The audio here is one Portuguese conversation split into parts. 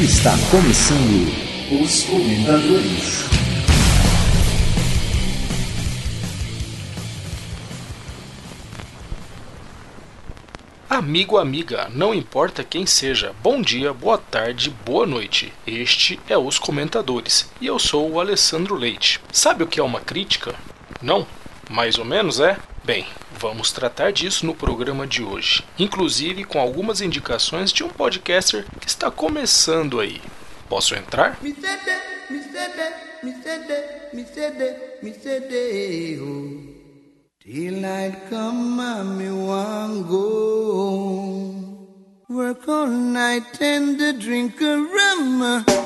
Está começando os comentadores. Amigo, amiga, não importa quem seja, bom dia, boa tarde, boa noite. Este é Os Comentadores e eu sou o Alessandro Leite. Sabe o que é uma crítica? Não? Mais ou menos é? Bem, vamos tratar disso no programa de hoje, inclusive com algumas indicações de um podcaster que está começando aí. Posso entrar? Me cede, oh. Go. Work all night and drink a rum.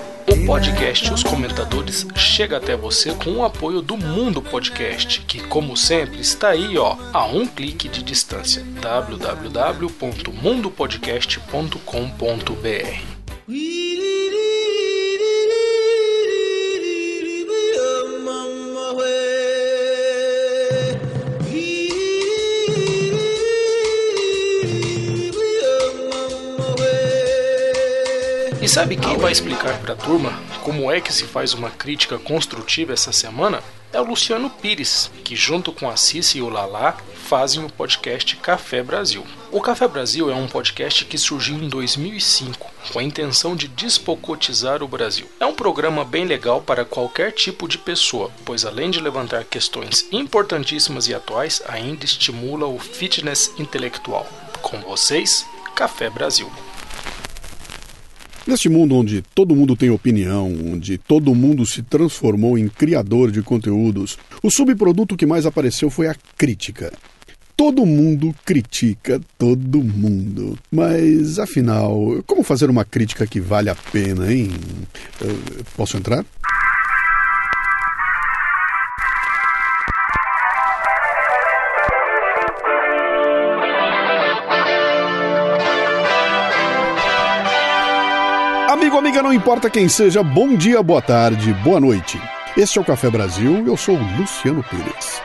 Podcast Os Comentadores chega até você com o apoio do Mundo Podcast, que, como sempre, está aí ó, a um clique de distância. www.mundopodcast.com.br E sabe quem vai explicar para a turma como é que se faz uma crítica construtiva essa semana? É o Luciano Pires, que junto com a Cici e o Lala fazem o podcast Café Brasil. O Café Brasil é um podcast que surgiu em 2005 com a intenção de despocotizar o Brasil. É um programa bem legal para qualquer tipo de pessoa, pois além de levantar questões importantíssimas e atuais, ainda estimula o fitness intelectual. Com vocês, Café Brasil. Neste mundo onde todo mundo tem opinião, onde todo mundo se transformou em criador de conteúdos, o subproduto que mais apareceu foi a crítica. Todo mundo critica todo mundo. Mas, afinal, como fazer uma crítica que vale a pena, hein? Eu posso entrar? Amigo, amiga, não importa quem seja, bom dia, boa tarde, boa noite. Este é o Café Brasil eu sou o Luciano Pires.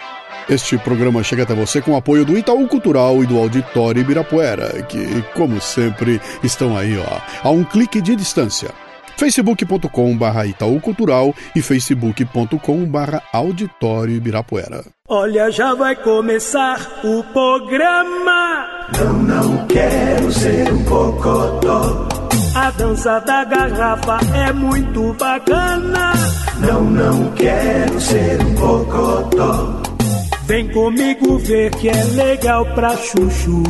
Este programa chega até você com o apoio do Itaú Cultural e do Auditório Ibirapuera, que, como sempre, estão aí, ó, a um clique de distância. facebook.com.br Itaú Cultural e facebook.com.br Auditório Ibirapuera. Olha, já vai começar o programa. Não, não quero ser um cocodó. A dança da garrafa é muito bacana. Não, não quero ser um cocodó. Vem comigo ver que é legal pra chuchu.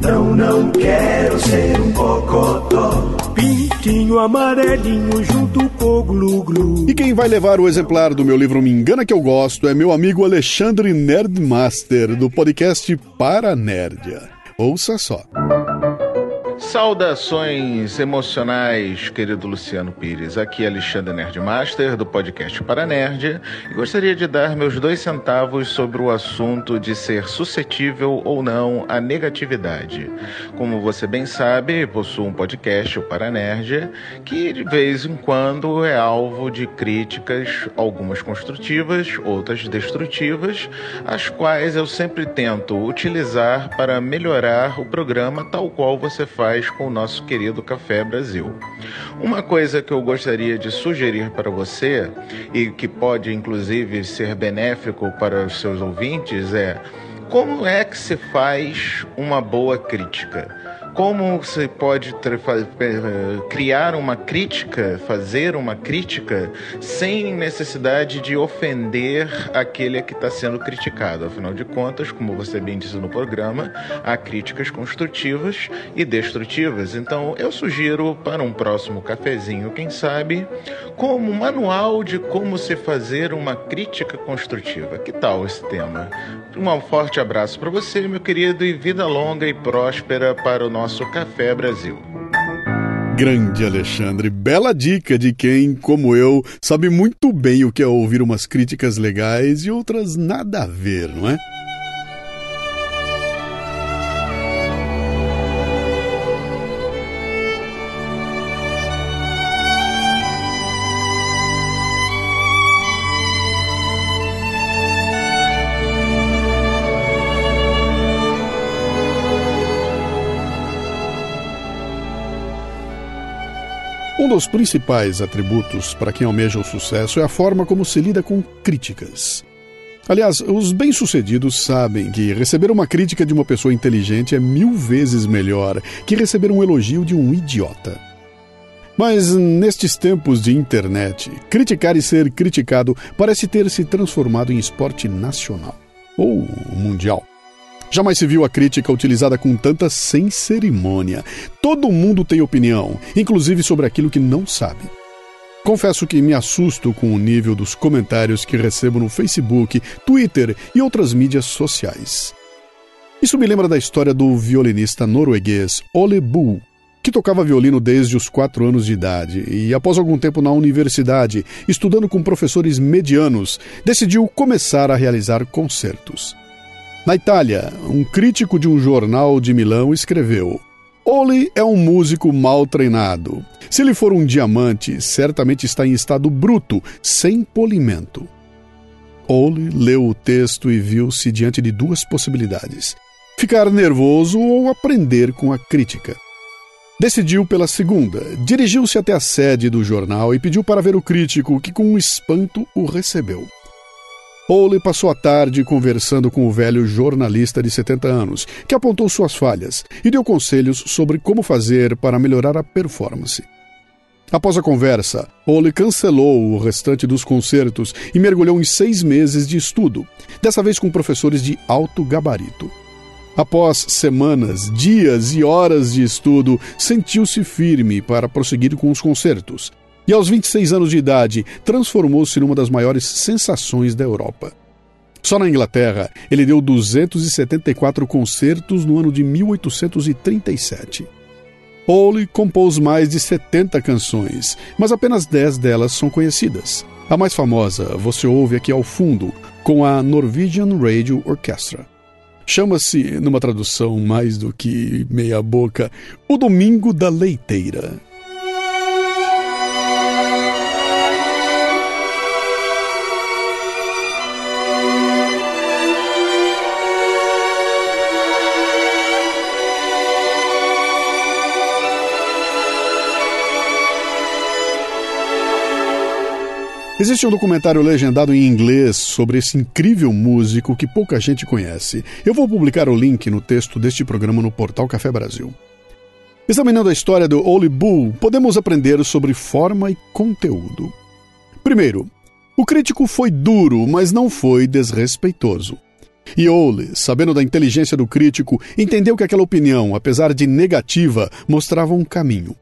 Não, não quero ser um cocodó. Pintinho amarelinho junto com o glu-glu. E quem vai levar o exemplar do meu livro Me Engana Que Eu Gosto é meu amigo Alexandre Nerdmaster, do podcast Para Nerdia. Ouça só. Saudações emocionais, querido Luciano Pires. Aqui é Alexandre Nerdmaster, do podcast Para Nerd, e gostaria de dar meus dois centavos sobre o assunto de ser suscetível ou não à negatividade. Como você bem sabe, possuo um podcast, o Para Nerd, que de vez em quando é alvo de críticas, algumas construtivas, outras destrutivas, as quais eu sempre tento utilizar para melhorar o programa tal qual você faz com o nosso querido Café Brasil. Uma coisa que eu gostaria de sugerir para você e que pode inclusive ser benéfico para os seus ouvintes é como é que se faz uma boa crítica? Como você pode criar uma crítica, fazer uma crítica, sem necessidade de ofender aquele que está sendo criticado? Afinal de contas, como você bem disse no programa, há críticas construtivas e destrutivas. Então, eu sugiro para um próximo cafezinho, quem sabe, como um manual de como se fazer uma crítica construtiva. Que tal esse tema? Um forte abraço para você, meu querido, e vida longa e próspera para o nosso Café Brasil. Grande Alexandre, bela dica de quem, como eu, sabe muito bem o que é ouvir umas críticas legais e outras nada a ver, não é? Dos principais atributos para quem almeja o sucesso é a forma como se lida com críticas. Aliás, os bem-sucedidos sabem que receber uma crítica de uma pessoa inteligente é mil vezes melhor que receber um elogio de um idiota. Mas nestes tempos de internet, criticar e ser criticado parece ter se transformado em esporte nacional ou mundial. Jamais se viu a crítica utilizada com tanta sem cerimônia. Todo mundo tem opinião, inclusive sobre aquilo que não sabe. Confesso que me assusto com o nível dos comentários que recebo no Facebook, Twitter e outras mídias sociais. Isso me lembra da história do violinista norueguês Ole Bull, que tocava violino desde os quatro anos de idade e, após algum tempo na universidade, estudando com professores medianos, decidiu começar a realizar concertos. Na Itália, um crítico de um jornal de Milão escreveu: Oli é um músico mal treinado. Se ele for um diamante, certamente está em estado bruto, sem polimento. Oli leu o texto e viu-se diante de duas possibilidades: ficar nervoso ou aprender com a crítica. Decidiu pela segunda, dirigiu-se até a sede do jornal e pediu para ver o crítico, que com espanto o recebeu. Ole passou a tarde conversando com o velho jornalista de 70 anos, que apontou suas falhas e deu conselhos sobre como fazer para melhorar a performance. Após a conversa, Ole cancelou o restante dos concertos e mergulhou em seis meses de estudo, dessa vez com professores de alto gabarito. Após semanas, dias e horas de estudo, sentiu-se firme para prosseguir com os concertos e aos 26 anos de idade transformou-se numa das maiores sensações da Europa. Só na Inglaterra, ele deu 274 concertos no ano de 1837. Ole compôs mais de 70 canções, mas apenas 10 delas são conhecidas. A mais famosa você ouve aqui ao fundo, com a Norwegian Radio Orchestra. Chama-se, numa tradução mais do que meia boca, O Domingo da Leiteira. Existe um documentário legendado em inglês sobre esse incrível músico que pouca gente conhece. Eu vou publicar o link no texto deste programa no portal Café Brasil. Examinando a história do Oli Bull, podemos aprender sobre forma e conteúdo. Primeiro, o crítico foi duro, mas não foi desrespeitoso. E Ole, sabendo da inteligência do crítico, entendeu que aquela opinião, apesar de negativa, mostrava um caminho.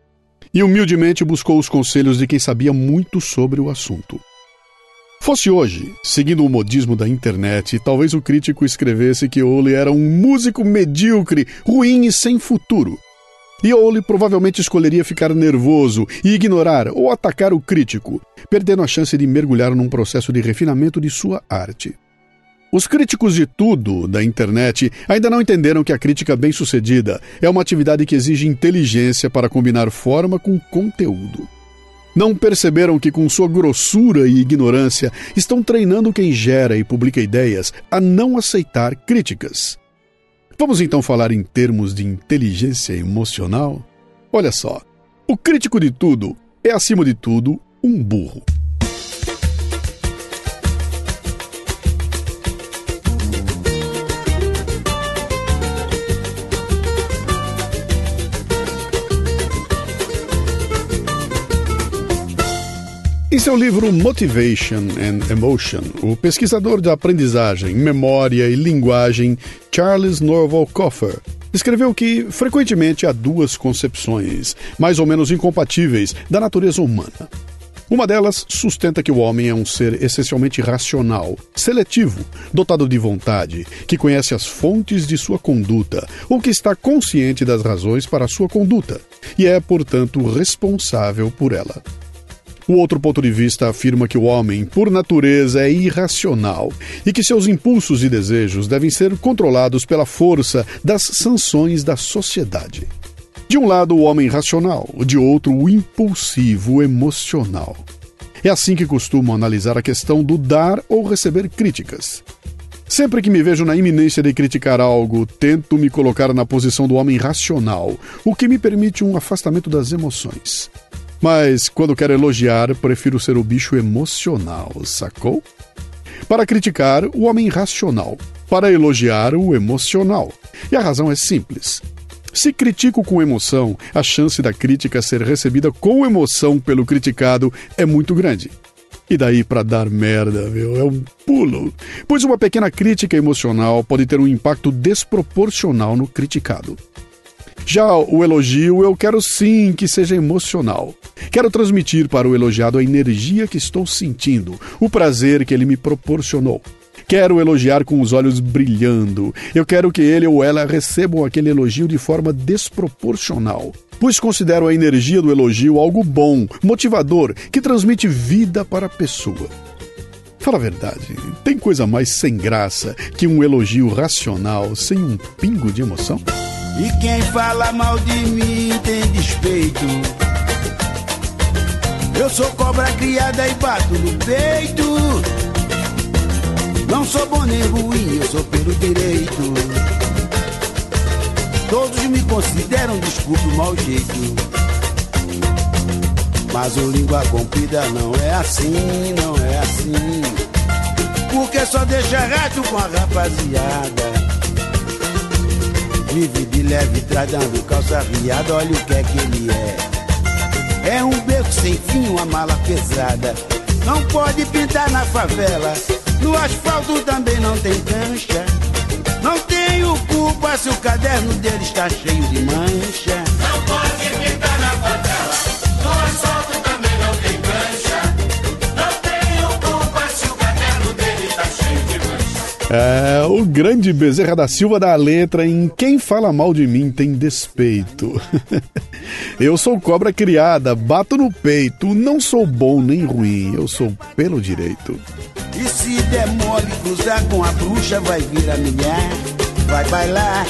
E humildemente buscou os conselhos de quem sabia muito sobre o assunto. Fosse hoje, seguindo o modismo da internet, talvez o crítico escrevesse que Ole era um músico medíocre, ruim e sem futuro. E Ole provavelmente escolheria ficar nervoso e ignorar ou atacar o crítico, perdendo a chance de mergulhar num processo de refinamento de sua arte. Os críticos de tudo da internet ainda não entenderam que a crítica bem-sucedida é uma atividade que exige inteligência para combinar forma com conteúdo. Não perceberam que, com sua grossura e ignorância, estão treinando quem gera e publica ideias a não aceitar críticas. Vamos então falar em termos de inteligência emocional? Olha só, o crítico de tudo é, acima de tudo, um burro. Em seu livro Motivation and Emotion, o pesquisador de aprendizagem, memória e linguagem Charles Norval Coffer escreveu que frequentemente há duas concepções, mais ou menos incompatíveis, da natureza humana. Uma delas sustenta que o homem é um ser essencialmente racional, seletivo, dotado de vontade, que conhece as fontes de sua conduta ou que está consciente das razões para sua conduta e é, portanto, responsável por ela. O outro ponto de vista afirma que o homem, por natureza, é irracional e que seus impulsos e desejos devem ser controlados pela força das sanções da sociedade. De um lado, o homem racional, de outro, o impulsivo emocional. É assim que costumo analisar a questão do dar ou receber críticas. Sempre que me vejo na iminência de criticar algo, tento me colocar na posição do homem racional, o que me permite um afastamento das emoções. Mas quando quero elogiar, prefiro ser o bicho emocional, sacou? Para criticar, o homem racional. Para elogiar, o emocional. E a razão é simples. Se critico com emoção, a chance da crítica ser recebida com emoção pelo criticado é muito grande. E daí para dar merda, meu, é um pulo. Pois uma pequena crítica emocional pode ter um impacto desproporcional no criticado. Já o elogio, eu quero sim que seja emocional. Quero transmitir para o elogiado a energia que estou sentindo, o prazer que ele me proporcionou. Quero elogiar com os olhos brilhando. Eu quero que ele ou ela recebam aquele elogio de forma desproporcional, pois considero a energia do elogio algo bom, motivador, que transmite vida para a pessoa. Fala a verdade, tem coisa mais sem graça que um elogio racional sem um pingo de emoção? E quem fala mal de mim tem despeito. Eu sou cobra criada e bato no peito. Não sou bom nem ruim, eu sou pelo direito. Todos me consideram, desculpe o mau jeito. Mas o língua comprida não é assim, não é assim. Porque só deixa rato com a rapaziada. Vive de leve, tradando calça riada, olha o que é que ele é. É um beco sem fim, uma mala pesada. Não pode pintar na favela, no asfalto também não tem cancha. Não tenho culpa se o caderno dele está cheio de mancha. É, o grande Bezerra da Silva da letra em Quem Fala Mal de Mim Tem Despeito. eu sou cobra criada, bato no peito, não sou bom nem ruim, eu sou pelo direito. E se der mole cruzar com a bruxa, vai virar milhar, vai bailar.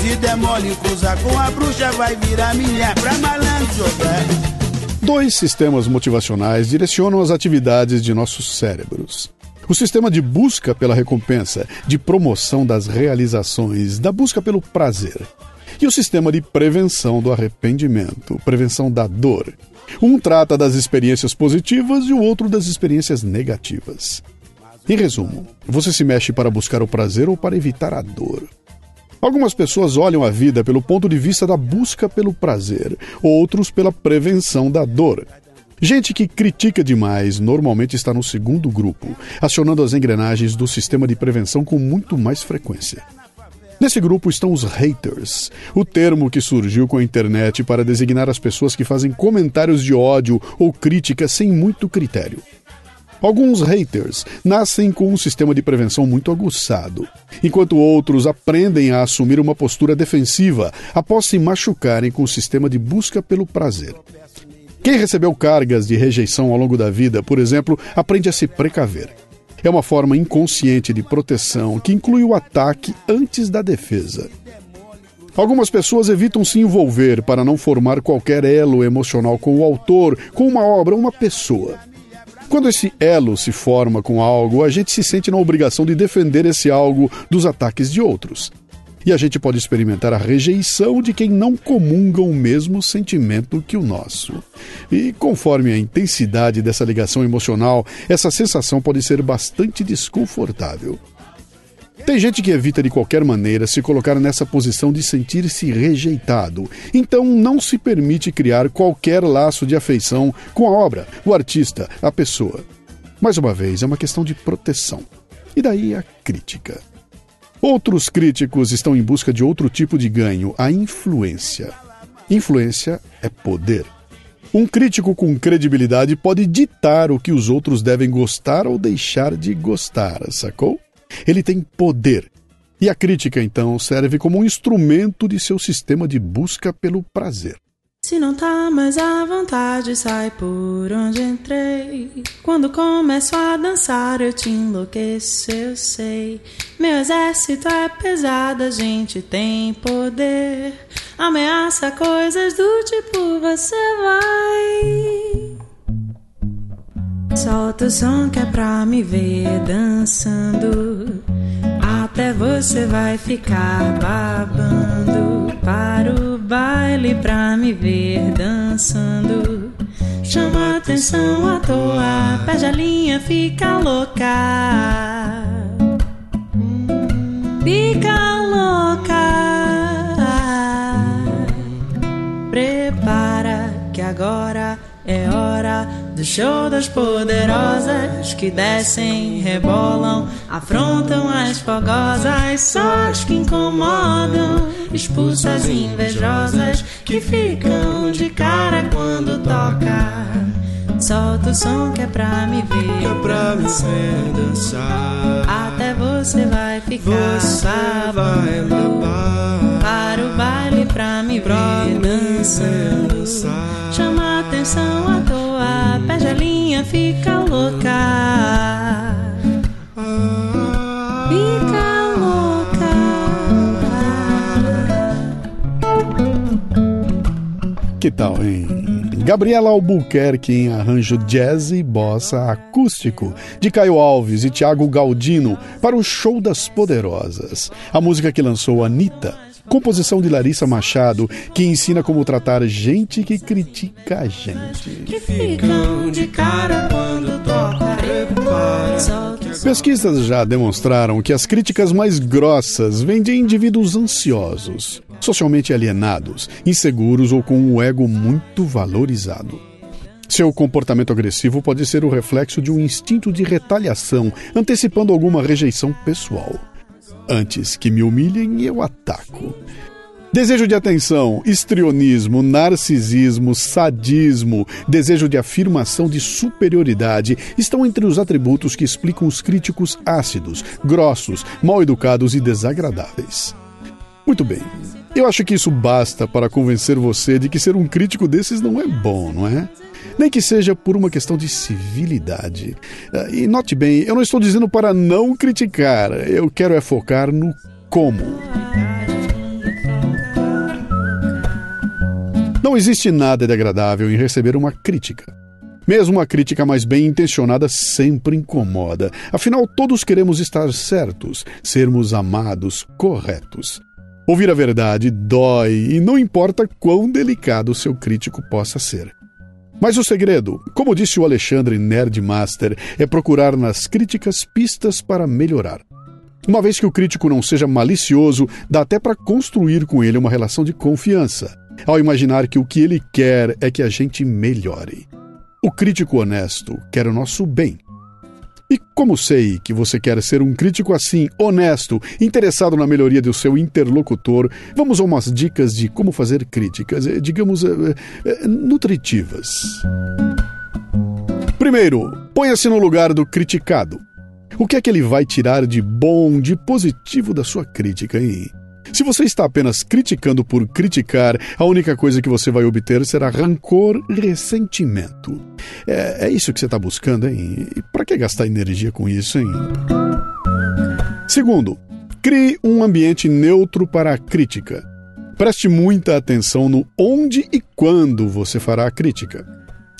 Se der mole cruzar com a bruxa, vai virar milhar pra malandro jogar. Dois sistemas motivacionais direcionam as atividades de nossos cérebros. O sistema de busca pela recompensa, de promoção das realizações, da busca pelo prazer. E o sistema de prevenção do arrependimento, prevenção da dor. Um trata das experiências positivas e o outro das experiências negativas. Em resumo, você se mexe para buscar o prazer ou para evitar a dor. Algumas pessoas olham a vida pelo ponto de vista da busca pelo prazer, outros pela prevenção da dor. Gente que critica demais normalmente está no segundo grupo, acionando as engrenagens do sistema de prevenção com muito mais frequência. Nesse grupo estão os haters, o termo que surgiu com a internet para designar as pessoas que fazem comentários de ódio ou crítica sem muito critério. Alguns haters nascem com um sistema de prevenção muito aguçado, enquanto outros aprendem a assumir uma postura defensiva após se machucarem com o sistema de busca pelo prazer. Quem recebeu cargas de rejeição ao longo da vida, por exemplo, aprende a se precaver. É uma forma inconsciente de proteção que inclui o ataque antes da defesa. Algumas pessoas evitam se envolver para não formar qualquer elo emocional com o autor, com uma obra, uma pessoa. Quando esse elo se forma com algo, a gente se sente na obrigação de defender esse algo dos ataques de outros. E a gente pode experimentar a rejeição de quem não comunga o mesmo sentimento que o nosso. E conforme a intensidade dessa ligação emocional, essa sensação pode ser bastante desconfortável. Tem gente que evita de qualquer maneira se colocar nessa posição de sentir-se rejeitado, então não se permite criar qualquer laço de afeição com a obra, o artista, a pessoa. Mais uma vez, é uma questão de proteção. E daí a crítica. Outros críticos estão em busca de outro tipo de ganho, a influência. Influência é poder. Um crítico com credibilidade pode ditar o que os outros devem gostar ou deixar de gostar, sacou? Ele tem poder. E a crítica, então, serve como um instrumento de seu sistema de busca pelo prazer. Se não tá mais à vontade, sai por onde entrei. Quando começo a dançar, eu te enlouqueço, eu sei. Meu exército é pesado, a gente tem poder. Ameaça coisas do tipo: você vai. Solta o som que é pra me ver dançando. Até você vai ficar babando. Para o baile pra me ver dançando. atenção à toa, perde a linha, fica louca. Fica louca. Prepara que agora é hora do show das poderosas que descem, rebolam, afrontam as fogosas, só as que incomodam, expulsas invejosas que ficam de cara quando toca. Solta o som que é pra me ver, É pra me ver dançar. até você vai ficar Você vai babar. Para o baile pra me Pra ver dançando. dançar. Chama atenção à toa, perde a linha, fica louca. Fica louca. Que tal, hein? Gabriela Albuquerque em arranjo jazz e bossa acústico, de Caio Alves e Tiago Galdino para o Show das Poderosas. A música que lançou Anitta, composição de Larissa Machado, que ensina como tratar gente que critica a gente. Que ficam de cara quando toca. Pesquisas já demonstraram que as críticas mais grossas vêm de indivíduos ansiosos, socialmente alienados, inseguros ou com o ego muito valorizado. Seu comportamento agressivo pode ser o reflexo de um instinto de retaliação, antecipando alguma rejeição pessoal. Antes que me humilhem, eu ataco. Desejo de atenção, histrionismo, narcisismo, sadismo, desejo de afirmação de superioridade estão entre os atributos que explicam os críticos ácidos, grossos, mal educados e desagradáveis. Muito bem. Eu acho que isso basta para convencer você de que ser um crítico desses não é bom, não é? Nem que seja por uma questão de civilidade. Ah, E note bem, eu não estou dizendo para não criticar, eu quero é focar no como. Não existe nada de agradável em receber uma crítica. Mesmo uma crítica mais bem intencionada sempre incomoda. Afinal, todos queremos estar certos, sermos amados, corretos. Ouvir a verdade dói e não importa quão delicado o seu crítico possa ser. Mas o segredo, como disse o Alexandre Nerdmaster, é procurar nas críticas pistas para melhorar. Uma vez que o crítico não seja malicioso, dá até para construir com ele uma relação de confiança, ao imaginar que o que ele quer é que a gente melhore. O crítico honesto quer o nosso bem. E como sei que você quer ser um crítico assim, honesto, interessado na melhoria do seu interlocutor, vamos a umas dicas de como fazer críticas, eh, digamos, eh, eh, nutritivas. Primeiro, ponha-se no lugar do criticado. O que é que ele vai tirar de bom, de positivo da sua crítica, hein? Se você está apenas criticando por criticar, a única coisa que você vai obter será rancor e ressentimento. É, é isso que você está buscando, hein? E para que gastar energia com isso, hein? Segundo, crie um ambiente neutro para a crítica. Preste muita atenção no onde e quando você fará a crítica.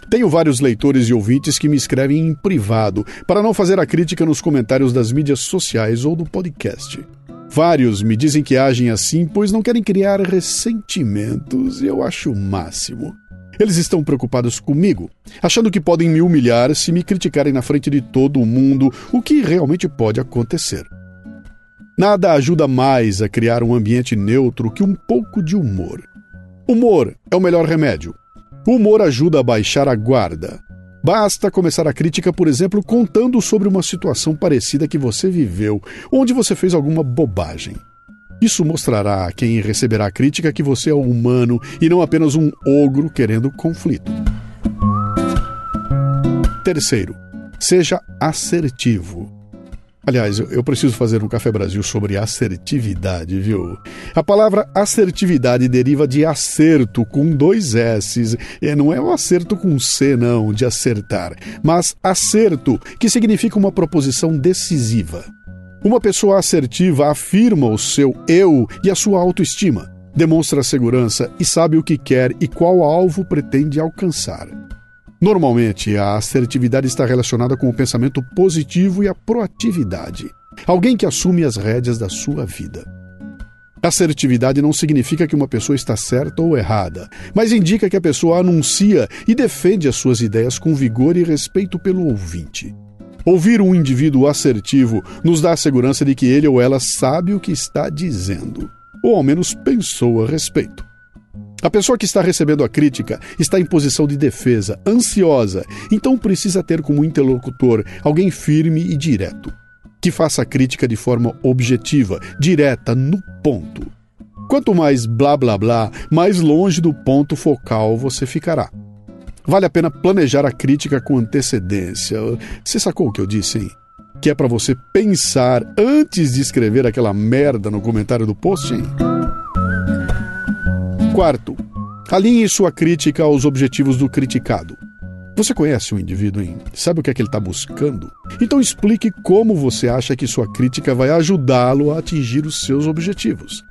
Tenho vários leitores e ouvintes que me escrevem em privado para não fazer a crítica nos comentários das mídias sociais ou do podcast. Vários me dizem que agem assim pois não querem criar ressentimentos e eu acho o máximo. Eles estão preocupados comigo, achando que podem me humilhar se me criticarem na frente de todo o mundo, o que realmente pode acontecer. Nada ajuda mais a criar um ambiente neutro que um pouco de humor. Humor é o melhor remédio. O humor ajuda a baixar a guarda. Basta começar a crítica, por exemplo, contando sobre uma situação parecida que você viveu, onde você fez alguma bobagem. Isso mostrará a quem receberá a crítica que você é humano e não apenas um ogro querendo conflito. Terceiro, seja assertivo. Aliás, eu- preciso fazer um Café Brasil sobre assertividade, viu? A palavra assertividade deriva de acerto com dois S. E não é o acerto com C, não, de acertar, mas acerto, que significa uma proposição decisiva. Uma pessoa assertiva afirma o seu eu e a sua autoestima, demonstra segurança e sabe o que quer e qual alvo pretende alcançar. Normalmente, a assertividade está relacionada com o pensamento positivo e a proatividade. Alguém que assume as rédeas da sua vida. Assertividade não significa que uma pessoa está certa ou errada, mas indica que a pessoa anuncia e defende as suas ideias com vigor e respeito pelo ouvinte. Ouvir um indivíduo assertivo nos dá a segurança de que ele ou ela sabe o que está dizendo, ou ao menos pensou a respeito. A pessoa que está recebendo a crítica está em posição de defesa, ansiosa, então precisa ter como interlocutor alguém firme e direto, que faça a crítica de forma objetiva, direta, no ponto. Quanto mais blá blá blá, mais longe do ponto focal você ficará. Vale a pena planejar a crítica com antecedência. Você sacou o que eu disse, hein? Que é para você pensar antes de escrever aquela merda no comentário do post, hein? Quarto, alinhe sua crítica aos objetivos do criticado. Você conhece o indivíduo, hein? Sabe o que é que ele está buscando? Então explique como você acha que sua crítica vai ajudá-lo a atingir os seus objetivos.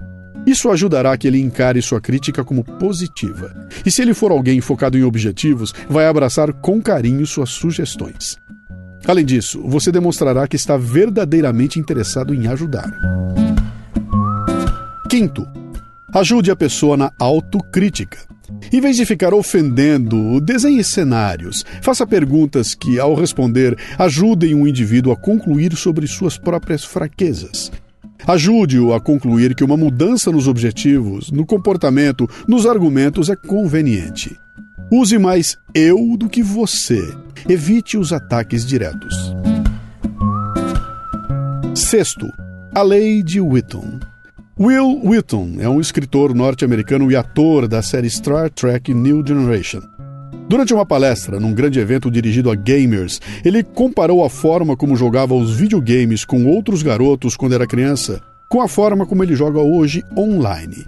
Isso ajudará que ele encare sua crítica como positiva. E se ele for alguém focado em objetivos, vai abraçar com carinho suas sugestões. Além disso, você demonstrará que está verdadeiramente interessado em ajudar. Quinto, ajude a pessoa na autocrítica. Em vez de ficar ofendendo, desenhe cenários. Faça perguntas que, ao responder, ajudem o indivíduo a concluir sobre suas próprias fraquezas. Ajude-o a concluir que uma mudança nos objetivos, no comportamento, nos argumentos é conveniente. Use mais eu do que você. Evite os ataques diretos. Sexto, a lei de Wheaton. Will Wheaton é um escritor norte-americano e ator da série Star Trek New Generation. Durante uma palestra num grande evento dirigido a gamers, ele comparou a forma como jogava os videogames com outros garotos quando era criança com a forma como ele joga hoje online.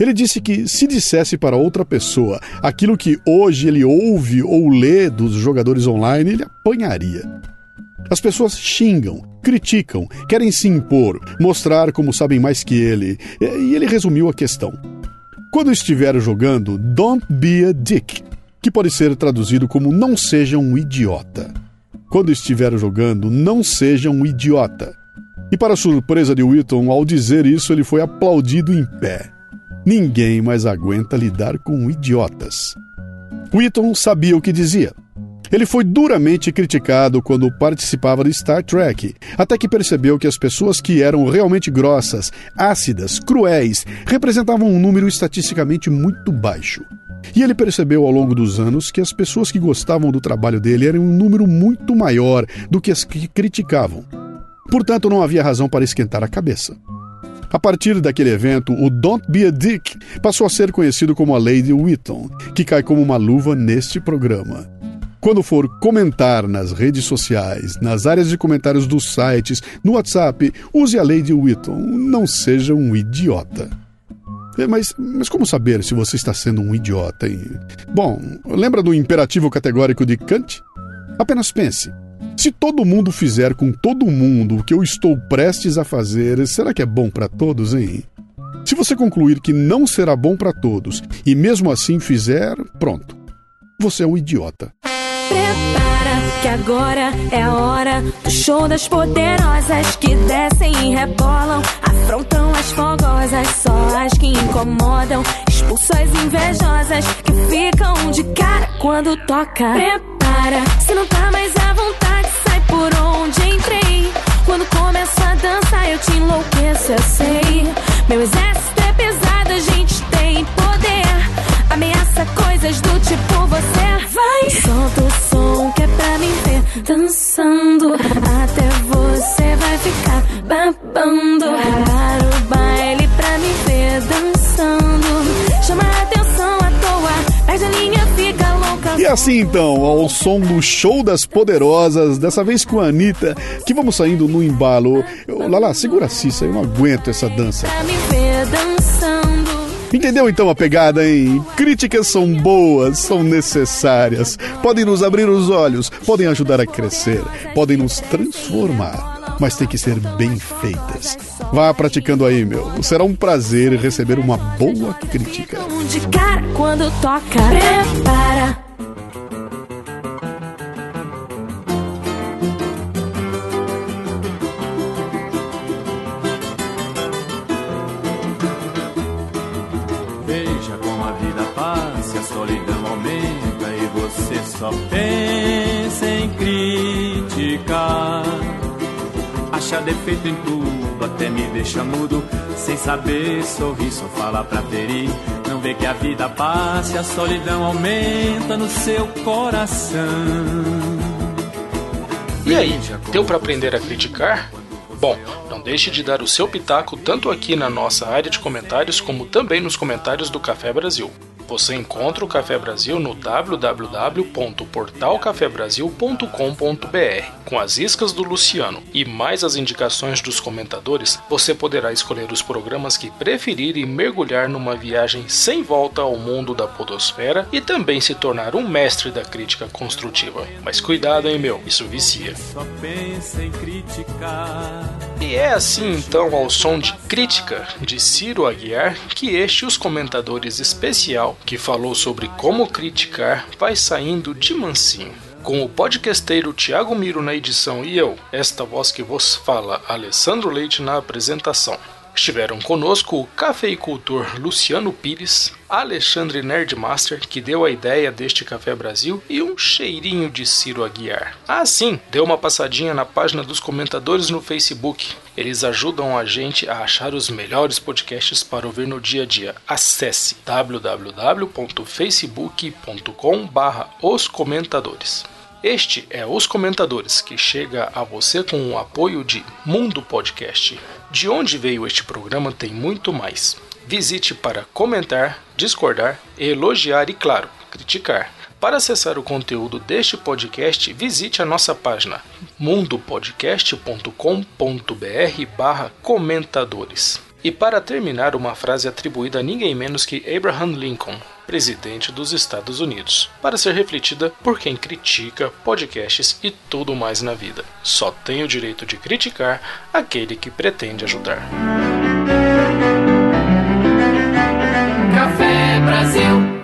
Ele disse que se dissesse para outra pessoa aquilo que hoje ele ouve ou lê dos jogadores online, ele apanharia. As pessoas xingam, criticam, querem se impor, mostrar como sabem mais que ele, e ele resumiu a questão. Quando estiver jogando, don't be a dick que pode ser traduzido como não seja um idiota. Quando estiver jogando, não seja um idiota. E para surpresa de Wheaton, ao dizer isso, ele foi aplaudido em pé. Ninguém mais aguenta lidar com idiotas. Wheaton sabia o que dizia. Ele foi duramente criticado quando participava de Star Trek, até que percebeu que as pessoas que eram realmente grossas, ácidas, cruéis, representavam um número estatisticamente muito baixo. E ele percebeu ao longo dos anos que as pessoas que gostavam do trabalho dele eram um número muito maior do que as que criticavam. Portanto, não havia razão para esquentar a cabeça. A partir daquele evento, o Don't Be a Dick passou a ser conhecido como a Lady Wheaton, que cai como uma luva neste programa. Quando for comentar nas redes sociais, nas áreas de comentários dos sites, no WhatsApp, use a Lady Wheaton. Não seja um idiota. É, mas, mas como saber se você está sendo um idiota? Hein? Bom, lembra do imperativo categórico de Kant? Apenas pense. Se todo mundo fizer com todo mundo o que eu estou prestes a fazer, será que é bom para todos, hein? Se você concluir que não será bom para todos e mesmo assim fizer, pronto. Você é um idiota. Prepara que agora é a hora do show das poderosas que descem e rebolam, afrontam as fogosas, só as que incomodam, expulsam as invejosas que ficam de cara quando toca. Prepara, se não tá mais à vontade, sai por onde assim então, ao som do Show das Poderosas, dessa vez com a Anitta, que vamos saindo no embalo. Eu, Lala, segura a Cissa, eu não aguento essa dança. Pra me ver dançando. Entendeu então a pegada, hein? Críticas são boas, são necessárias. Podem nos abrir os olhos, podem ajudar a crescer, podem nos transformar, mas tem que ser bem feitas. Vá praticando aí, meu. Será um prazer receber uma boa crítica. De cara quando toca. Prepara. Só pensa em criticar. Acha defeito em tudo, até me deixa mudo. Sem saber sorrir, só fala pra ferir. Não vê que a vida passa e a solidão aumenta no seu coração. E aí, deu para aprender a criticar? Bom, não deixe de dar o seu pitaco tanto aqui na nossa área de comentários como também nos comentários do Café Brasil. Você encontra o Café Brasil no www.portalcafebrasil.com.br. Com as iscas do Luciano e mais as indicações dos comentadores, você poderá escolher os programas que preferir e mergulhar numa viagem sem volta ao mundo da podosfera e também se tornar um mestre da crítica construtiva. Mas cuidado, hein, meu, isso vicia. Só pensa em criticar. E é assim então, ao som de Crítica de Ciro Aguiar, que este os comentadores especial que falou sobre como criticar vai saindo de mansinho. Com o podcasteiro Tiago Miro na edição e eu, esta voz que vos fala, Alessandro Leite na apresentação. Estiveram conosco o cafeicultor Luciano Pires, Alexandre Nerdmaster, que deu a ideia deste Café Brasil, e um cheirinho de Ciro Aguiar. Ah, sim, deu uma passadinha na página dos comentadores no Facebook. Eles ajudam a gente a achar os melhores podcasts para ouvir no dia a dia. Acesse www.facebook.com/barra os comentadores. Este é Os Comentadores, que chega a você com o apoio de Mundo Podcast. De onde veio este programa tem muito mais. Visite para comentar, discordar, elogiar e, claro, criticar. Para acessar o conteúdo deste podcast, visite a nossa página mundopodcast.com.br/barra comentadores. E para terminar, uma frase atribuída a ninguém menos que Abraham Lincoln, presidente dos Estados Unidos, para ser refletida por quem critica podcasts e tudo mais na vida. Só tem o direito de criticar aquele que pretende ajudar. Café Brasil.